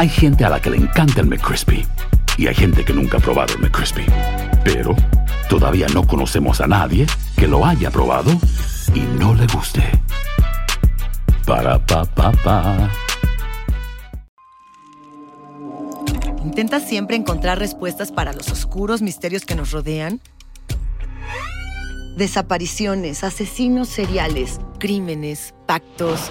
Hay gente a la que le encanta el McCrispy y hay gente que nunca ha probado el McCrispy. Pero todavía no conocemos a nadie que lo haya probado y no le guste. Para pa pa pa. ¿Intentas siempre encontrar respuestas para los oscuros misterios que nos rodean? Desapariciones, asesinos seriales, crímenes, pactos.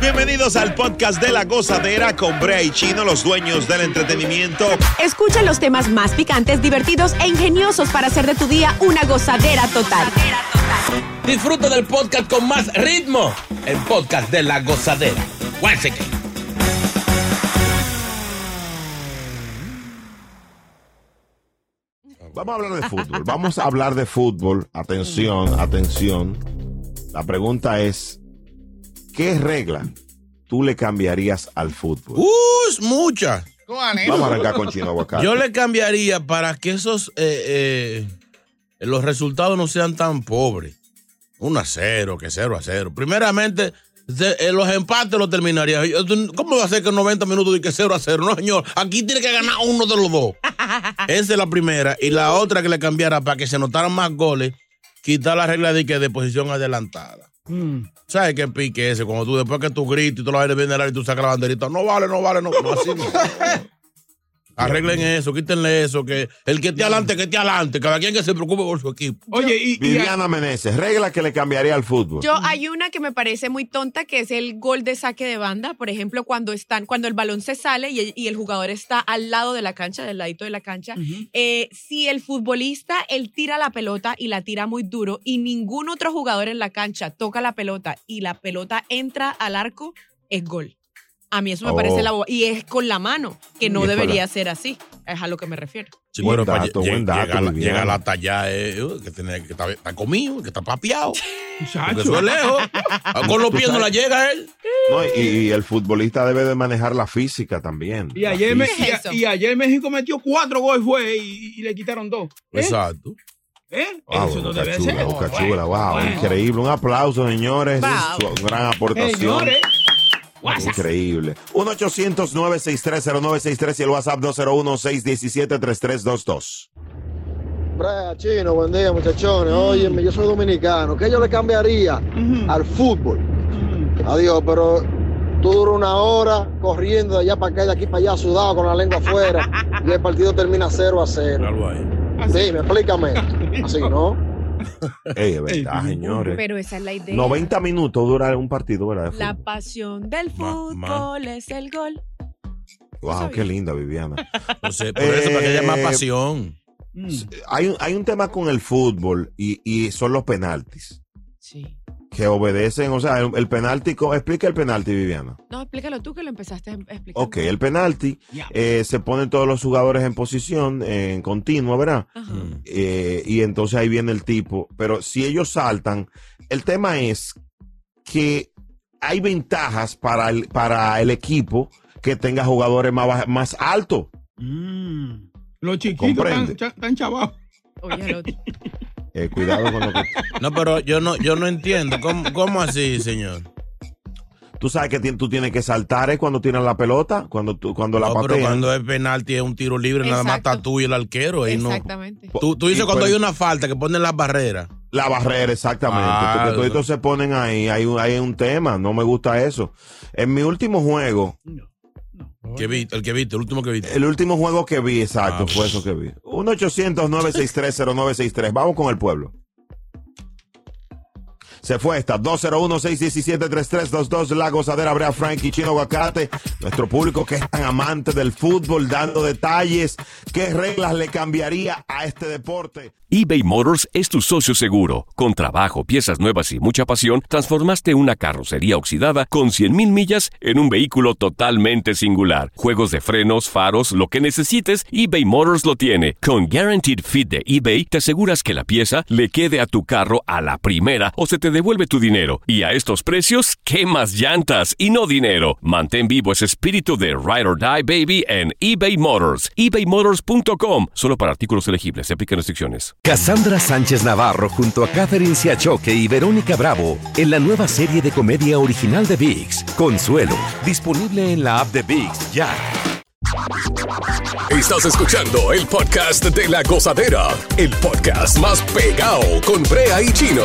Bienvenidos al podcast de La Gozadera con Brea y Chino, los dueños del entretenimiento. Escucha los temas más picantes, divertidos e ingeniosos para hacer de tu día una gozadera total. Disfruta del podcast con más ritmo. El podcast de La Gozadera. Vamos a hablar de fútbol. Vamos a hablar de fútbol. Atención, atención. La pregunta es, ¿qué regla tú le cambiarías al fútbol? ¡Uh! Muchas. Vamos a arrancar con Chino Aguacate. Yo le cambiaría para que esos eh, eh, los resultados no sean tan pobres. Un a cero, que cero a cero. Primeramente, se- eh, los empates los terminaría. ¿Cómo va a ser que en 90 minutos y que cero a cero? No, señor. Aquí tiene que ganar uno de los dos. Esa es la primera. Y la otra que le cambiara para que se notaran más goles, quitar la regla de que de posición adelantada. ¿Sabes qué pique ese? Cuando tú, después que tú gritas y tú la ves viene y tú sacas la banderita, no vale, no vale, no. no, así no. Arreglen eso, quítenle eso, que el que esté adelante, que esté adelante, cada quien que se preocupe por su equipo. Oye, y, y- Viviana Meneses, regla que le cambiaría al fútbol. Yo hay una que me parece muy tonta que es el gol de saque de banda, por ejemplo, cuando están cuando el balón se sale y el, y el jugador está al lado de la cancha, del ladito de la cancha, eh, si el futbolista él tira la pelota y la tira muy duro y ningún otro jugador en la cancha toca la pelota y la pelota entra al arco, es gol. A mí eso me Oh. parece la boba. Y es con la mano, que no debería ser así. Es a lo que me refiero. Sí, Buen pero para dato, buen dato, llega, la- Viviana. llega la talla, eh, uh, que, tiene, que está, está comido, que está papeado. Porque eso es lejos. Ah, Con los pies no la llega él. No, y, y el futbolista debe de manejar la física también. Y ayer, me- física. ¿Qué es eso? y, y ayer México metió cuatro goles fue y, y le quitaron dos. ¿Eh? Exacto. ¿Eh? Wow, Eso no Boca debe Chula, ser. Boca Chula, wow, Bueno. increíble. Un aplauso, señores. Wow. Es su gran aportación. Señores, Increíble. 1-800-963-0963 y el WhatsApp 201-617-3322. Brea, chino, buen día, muchachones. Óyeme, yo soy dominicano. ¿Qué yo le cambiaría al fútbol? Adiós, pero tú duras una hora corriendo de allá para acá y de aquí para allá, sudado con la lengua afuera, y el partido termina 0 a 0. Algo ahí. Dime, explícame. Así, ¿no? Ey, es verdad, señores. Pero esa es la idea. 90 minutos dura un partido, ¿verdad? La pasión del fútbol ma. es el gol. Wow, qué linda, Viviana. No sé, por eso, para que haya más Eh, pasión. Hay un, hay un tema con el fútbol y, y son los penaltis. Sí. Que obedecen, o sea, el, el penalti, explica el penalti, Viviana. No, explícalo tú que lo empezaste a explicar. Ok, el penalti eh, se ponen todos los jugadores en posición en continua, ¿verdad? Ajá. Eh, y entonces ahí viene el tipo. Pero si ellos saltan, el tema es que hay ventajas para el, para el equipo que tenga jugadores más, más altos. Mm. Los chiquitos están, están chavados. Oye. Eh, cuidado con lo que... No, pero yo no, yo no entiendo. ¿Cómo, cómo así, señor? Tú sabes que tú tienes que saltar ¿eh? cuando tiras la pelota, cuando, tú, cuando la No, pero patean. cuando es penalti es un tiro libre, nada más estás tú y el arquero. Ahí no. Exactamente. Tú, tú dices Y cuando pues- hay una falta que ponen las barreras. La barrera, exactamente. Ah, Porque toditos se ponen ahí, hay un, hay un tema, no me gusta eso. En mi último juego, Que vi- el que viste, el último que viste. el último juego que vi, exacto, Ah, fue eso que vi. 1-800-963-0963. Vamos con el pueblo. Se fue esta. 201-617-3322. La gozadera Brea Frank y Chino Aguacate. Nuestro público que es tan amante del fútbol, dando detalles. ¿Qué reglas le cambiaría a este deporte? eBay Motors es tu socio seguro. Con trabajo, piezas nuevas y mucha pasión, transformaste una carrocería oxidada con 100.000 millas en un vehículo totalmente singular. Juegos de frenos, faros, lo que necesites, eBay Motors lo tiene. Con Guaranteed Fit de eBay, te aseguras que la pieza le quede a tu carro a la primera o se te devuelve tu dinero. Y a estos precios, ¿qué más llantas y no dinero? Mantén vivo ese espíritu de Ride or Die Baby en eBay Motors. ebaymotors.com. Solo para artículos elegibles. Se aplican restricciones. Cassandra Sánchez Navarro junto a Catherine Siachoque y Verónica Bravo en la nueva serie de comedia original de VIX, Consuelo, disponible en la app de VIX ya. Estás escuchando el podcast de la gozadera, el podcast más pegado con Brea y Chino.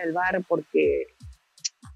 Al bar porque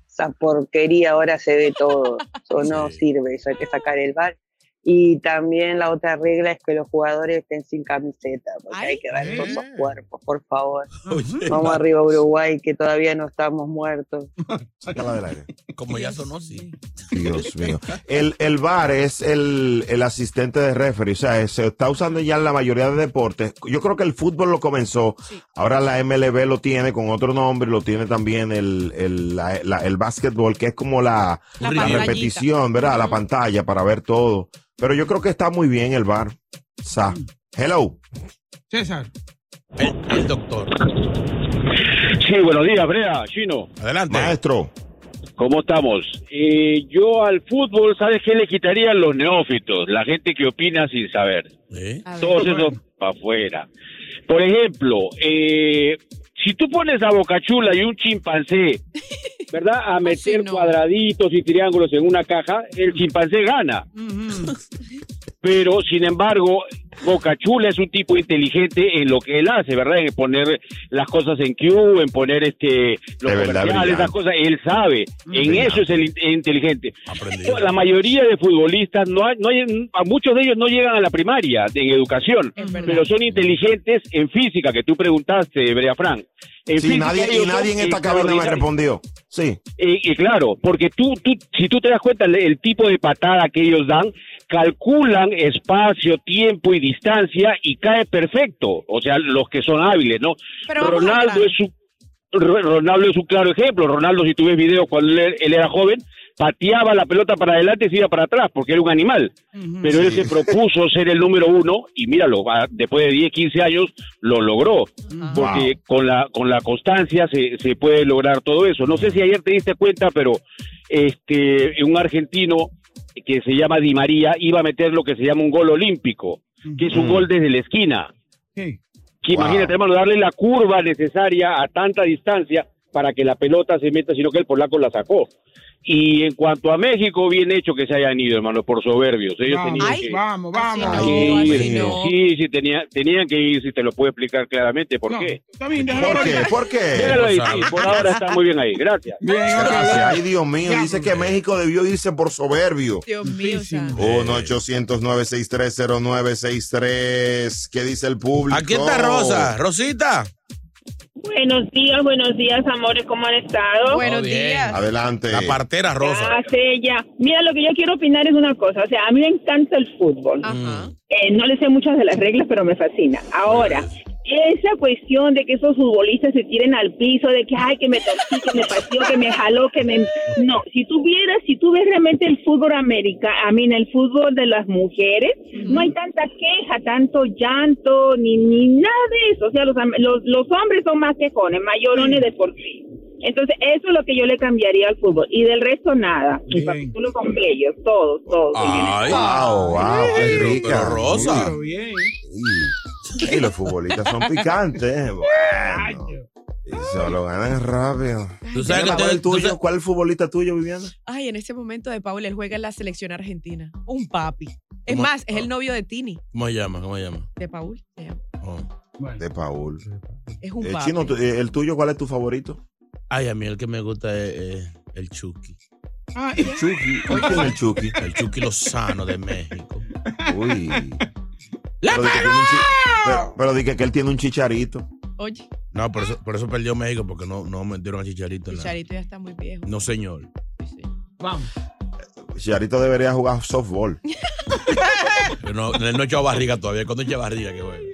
esa porquería ahora se ve todo. Eso no sirve, eso hay que sacar el bar. Y también la otra regla es que los jugadores estén sin camiseta, porque hay que ver todos esos cuerpos, por favor. Vamos arriba Uruguay, que todavía no estamos muertos. Sácala del aire. Como ya sonó, sí. Dios mío. El, el VAR es el, el asistente de referee, o sea, se está usando ya en la mayoría de deportes. Yo creo que el fútbol lo comenzó, ahora la MLB lo tiene con otro nombre, lo tiene también el, el, la- la- el básquetbol, que es como la, La repetición, ¿verdad? La pantalla para ver todo. Pero yo creo que está muy bien el VAR. Sa. Hello. César. El, doctor. Sí, buenos días, Brea, Chino. Adelante. Maestro. ¿Cómo estamos? Eh, yo al fútbol, ¿sabes qué le quitarían los neófitos? La gente que opina sin saber. Todos esos para afuera. Por ejemplo, eh, si tú pones a Bocachula y un chimpancé, ¿verdad? A meter cuadraditos y triángulos en una caja, el chimpancé gana. Pero, sin embargo, Bocachula es un tipo inteligente en lo que él hace, ¿verdad? En poner las cosas en Q, en poner este los De verdad, comerciales, esas cosas, él sabe. En Brillante. eso es el in- inteligente. La mayoría de futbolistas, no hay, no hay- a muchos de ellos no llegan a la primaria de- en educación, pero son inteligentes en física, que tú preguntaste, Brea Frank. En Sí, física nadie, y nadie en esta cabina me respondió. Sí. Eh, eh, claro, porque tú, tú, si tú te das cuenta el, el tipo de patada que ellos dan, calculan espacio, tiempo y distancia y cae perfecto. O sea, los que son hábiles, ¿no? Pero Ronaldo es un Ro- Ronaldo es un claro ejemplo. Ronaldo, si tú ves videos cuando él, él era joven, pateaba la pelota para adelante y se iba para atrás, porque era un animal. Pero él se propuso ser el número uno y míralo, después de 10, 15 años lo logró. Porque con la con la constancia se, se puede lograr todo eso. No sé si ayer te diste cuenta, pero este un argentino que se llama Di María iba a meter lo que se llama un gol olímpico, que es un gol desde la esquina. Que imagínate, hermano, darle la curva necesaria a tanta distancia para que la pelota se meta, sino que el polaco la sacó. Y en cuanto a México, bien hecho que se hayan ido, hermano, por soberbios. Ellos Vamos, tenían Ay. que... vamos, vamos. Sí, sí, sí, tenía, tenían que ir, si te lo puedo explicar claramente por qué. Está bien, ¿Por qué? ¿Por qué? Déjalo ahí, sí, por ahora está muy bien ahí, gracias. Gracias. Ay, Dios mío. Dice que México debió irse por soberbio. Dios mío, santo. 1-800-963-0963. ¿Qué dice el público? Aquí está Rosa. Rosita. Buenos días, buenos días, amores, ¿cómo han estado? Buenos bien. días. Adelante. La partera Rosa. Ah, sí, ya. Mira, lo que yo quiero opinar es una cosa, o sea, a mí me encanta el fútbol. Eh, no le sé muchas de las reglas, pero me fascina. Ahora, esa cuestión de que esos futbolistas se tiren al piso, de que, ay, que me torcí, que me pateó, que me jaló, que me... No, si tú vieras, si tú ves realmente el fútbol americano, a mí, el fútbol de las mujeres, no hay tanta queja, tanto llanto, ni, ni nada de eso. O sea, los, los, los hombres son más quejones, mayorones de por sí. Entonces, eso es lo que yo le cambiaría al fútbol. Y del resto, nada. Mis capítulos con ellos, todos, todos. Ay, wow, wow, qué rica. Rosa. Bien. Y los futbolistas son picantes. eh, Bueno. Y se lo ganan rápido. Tú sabes que ¿cuál, el tuyo? sabes- ¿Cuál futbolista tuyo, Viviana? Ay, en este momento de Paul, él juega en la selección argentina. Un papi. Es más, es el novio de Tini, ¿Cómo se llama? ¿Cómo se llama? de Paul. se llama. Oh. De Paul. Es un Eh, papi. Chino, eh, ¿el tuyo cuál es tu favorito? Ay, a mí el que me gusta es, es el Chucky. Ah, El Chucky. ¿Quién es el Chucky? El Chucky Lozano de México. Uy. Pero di que pero, pero él tiene un chicharito. Oye, No, por eso, por eso perdió México, porque no, no metieron a Chicharito. Chicharito ya está muy viejo. No, señor. Vamos. Chicharito debería jugar softball. No, él no echó barriga todavía. ¿Cuándo echa barriga? Que bueno.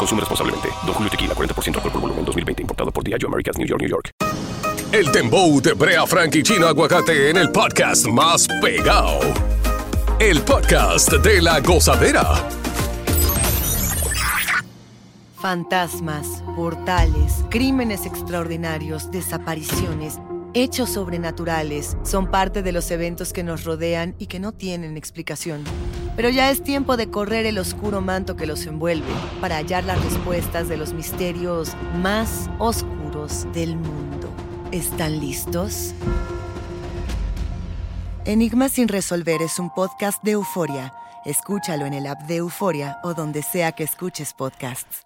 Consume responsablemente. Don Julio Tequila, 40% alcohol por volumen, 2020. Importado por Diageo Americas, New York, New York. El Dembow de Brea Frank y Chino Aguacate en el podcast más pegado. El podcast de la gozadera. Fantasmas, portales, crímenes extraordinarios, desapariciones, hechos sobrenaturales son parte de los eventos que nos rodean y que no tienen explicación. Pero ya es tiempo de correr el oscuro manto que los envuelve para hallar las respuestas de los misterios más oscuros del mundo. ¿Están listos? Enigma sin resolver es un podcast de euforia. Escúchalo en el app de Euforia o donde sea que escuches podcasts.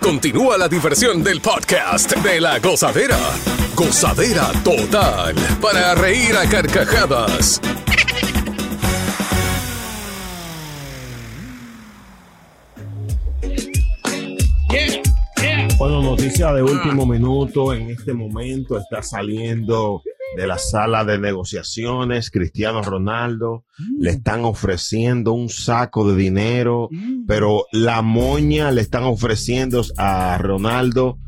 Continúa la diversión del podcast de la gozadera. Gozadera total. Para reír a carcajadas. Bueno, noticia de último minuto. En este momento está saliendo de la sala de negociaciones Cristiano Ronaldo. Le están ofreciendo un saco de dinero, pero la moña le están ofreciendo a Ronaldo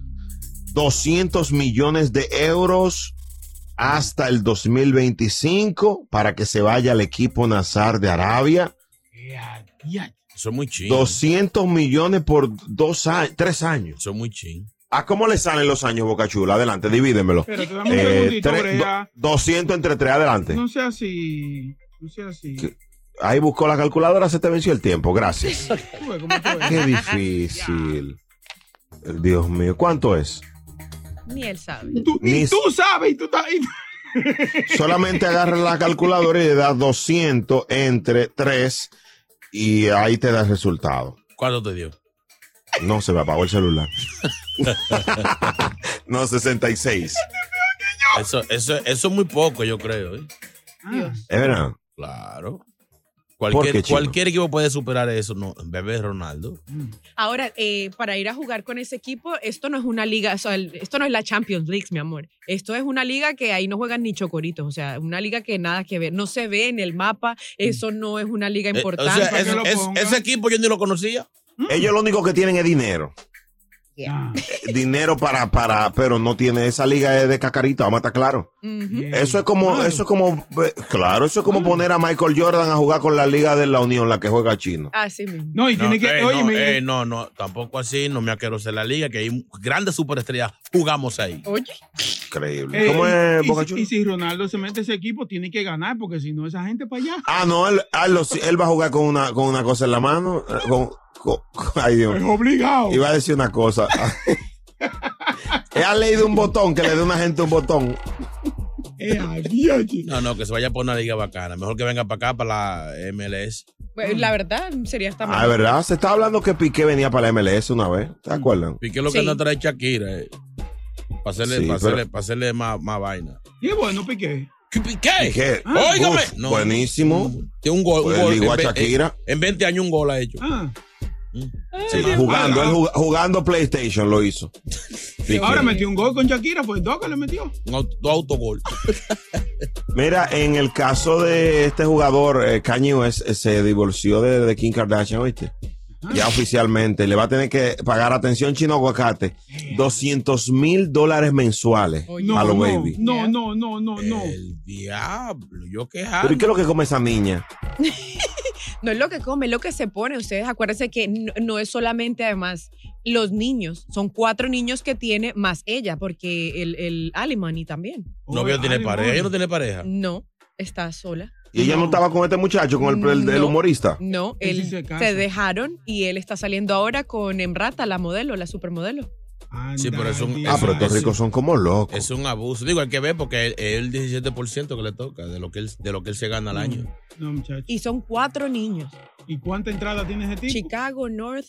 200 millones de euros hasta el 2025 para que se vaya al equipo Nazar de Arabia. Eso es muy ching. 200 millones por dos años, tres años. Es muy ching. ¿A cómo le salen los años, Boca Chula? Adelante, divídemelo. Pero te damos un Eh, do- 200 entre tres, adelante. No sea así. No sea así. Ahí buscó la calculadora, se te venció el tiempo, gracias. Qué difícil. Dios mío, ¿cuánto es? Ni él sabe. Tú, Ni- tú sabes, y tú Solamente agarra la calculadora y le da 200 entre 3 y ahí te da el resultado. ¿Cuánto te dio? No, se me apagó el celular. no, 66. Eso, eso, eso es muy poco, yo creo. ¿eh? Es verdad. Claro. ¿Por Cualquier, cualquier equipo puede superar eso, no, bebé Ronaldo. Ahora, eh, para ir a jugar con ese equipo, esto no es una liga, o sea, el- esto no es la Champions League, mi amor. Esto es una liga que ahí no juegan ni chocoritos, o sea, una liga que nada que ver, no se ve en el mapa, eso no es una liga Eh, o importante. sea, ese, es- ese equipo yo ni lo conocía. Ellos lo único que tienen es dinero. Ah. Eh, Dinero para, para, pero no tiene esa liga es de cacarita, vamos a estar claro. Eso es como, eso es como, eh, claro, eso es como poner a Michael Jordan a jugar con la liga de la Unión, la que juega chino. Así mismo. No, y No, tiene que. eh, oye, no, me- eh, no, no, tampoco así, no me quiero ser la liga, que hay grandes superestrellas, jugamos ahí. Oye. Increíble. eh, ¿Cómo es, y, Boca si- y si Ronaldo se mete a ese equipo, tiene que ganar, porque si no, esa gente para allá. Ah, no, él, ah, lo- él va a jugar con una, con una cosa en la mano. eh, con- ay, Dios. Es obligado. Iba a decir una cosa. Ha leído un botón que le dé a una gente un botón. Eh. No, no, que se vaya por una liga bacana. Mejor que venga para acá, para la MLS. Pues, La verdad, sería esta Ah, ¿verdad? Se estaba hablando que Piqué venía para la MLS una vez. ¿Te acuerdan? Piqué lo que Sí. anda trae Shakira. eh. Para hacerle, Sí, pa' pero- hacerle, pa' hacerle más, más vaina. Y es bueno, Piqué. ¿Qué Piqué? Piqué. Óigame. Buenísimo. Tiene un gol. Un Pues gol ligó a en, Shakira. en- en 20 años un gol ha hecho. Ah. Sí, jugando, él jug- jugando PlayStation lo hizo. Ahora metió un gol con Shakira, pues dos que le metió. Un auto- dos autogol. Mira, en el caso de este jugador, eh, Kanye West eh, se divorció de, de Kim Kardashian, ¿oíste? Ya oficialmente. Le va a tener que pagar, atención, chino aguacate, 200 mil dólares mensuales No, a los no, baby. no, no, no, no, no. El diablo. Yo qué Pero ¿y qué es lo que come esa niña? No es lo que come, es lo que se pone. Ustedes acuérdense que no, no es solamente además los niños, son cuatro niños que tiene más ella, porque el, el alimony también. Novio tiene pareja. Ella no tiene pareja. No, está sola. Y ella no, estaba con este muchacho, con el, el- el No. humorista. No, Él sí se se dejaron y él está saliendo ahora con Emrata, la modelo, la supermodelo. Sí, pero es un. Ah, pero estos es ricos son como locos. Es un abuso. Digo, hay que ver porque es el 17% que le toca de lo que él, de lo que él se gana al año. No, muchacho. Y son cuatro niños. ¿Y cuánta entrada tiene ese tipo? Chicago, North.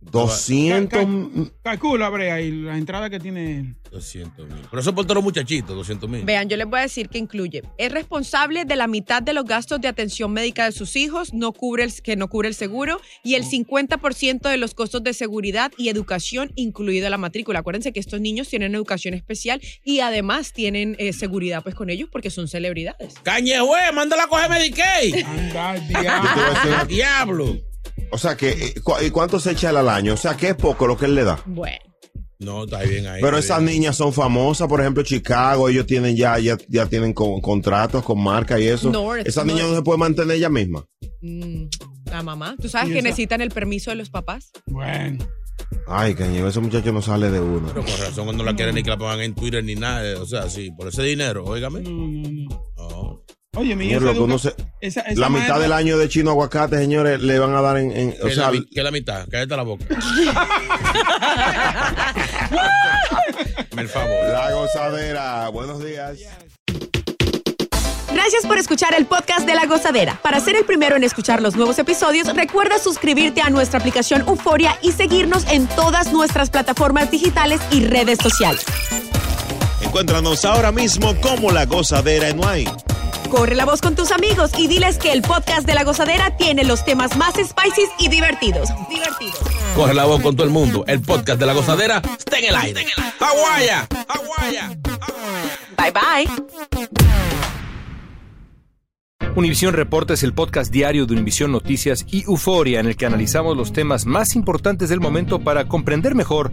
200. Calcula, Brea, ahí las entradas que tiene. 200 mil. Pero eso por todos los muchachitos, 200 mil. Vean, yo les voy a decir que incluye. Es responsable de la mitad de los gastos de atención médica de sus hijos, no cubre el, que no cubre el seguro, y el 50% de los costos de seguridad y educación, incluida la matrícula. Acuérdense que estos niños tienen educación especial y además tienen eh, seguridad pues con ellos porque son celebridades. Cañe, güey, mándala a coger Medicaid. Anda, una- Diablo. O sea, que, eh, cu- ¿y cuánto se echa él al año? O sea, que es poco lo que él le da. Bueno. No, está bien ahí. Pero esas bien. niñas son famosas, por ejemplo, Chicago, ellos tienen ya, ya, ya tienen con- contratos con marca y eso. North, Esas niñas North. no se puede mantener ella misma. Mm, la mamá. ¿Tú sabes que esa- necesitan el permiso de los papás? Bueno. Ay, cañón, ese muchacho no sale de uno. Pero con razón cuando la quieren ni que la pongan en Twitter ni nada. eh, O sea, sí, por ese dinero, óigame. No, no, no. No. Oye, mi Señor, educa- se- esa- esa la mitad maestra- del año de chino aguacate, señores, le van a dar en. en- o ¿Qué, sea, la, qué la mitad? Cállate la boca. Me el favor. la gozadera. Buenos días. Gracias por escuchar el podcast de La Gozadera. Para ser el primero en escuchar los nuevos episodios, recuerda suscribirte a nuestra aplicación Euforia y seguirnos en todas nuestras plataformas digitales y redes sociales. Encuéntranos ahora mismo como La Gozadera en Wine. Corre la voz con tus amigos y diles que el podcast de La Gozadera tiene los temas más spicy y divertidos. Divertidos. Coge la voz con todo el mundo. El podcast de la gozadera está en el aire. ¡Aguaya! ¡Aguaya! Bye bye. Univisión Reporta es el podcast diario de Univisión Noticias y Euforia en el que analizamos los temas más importantes del momento para comprender mejor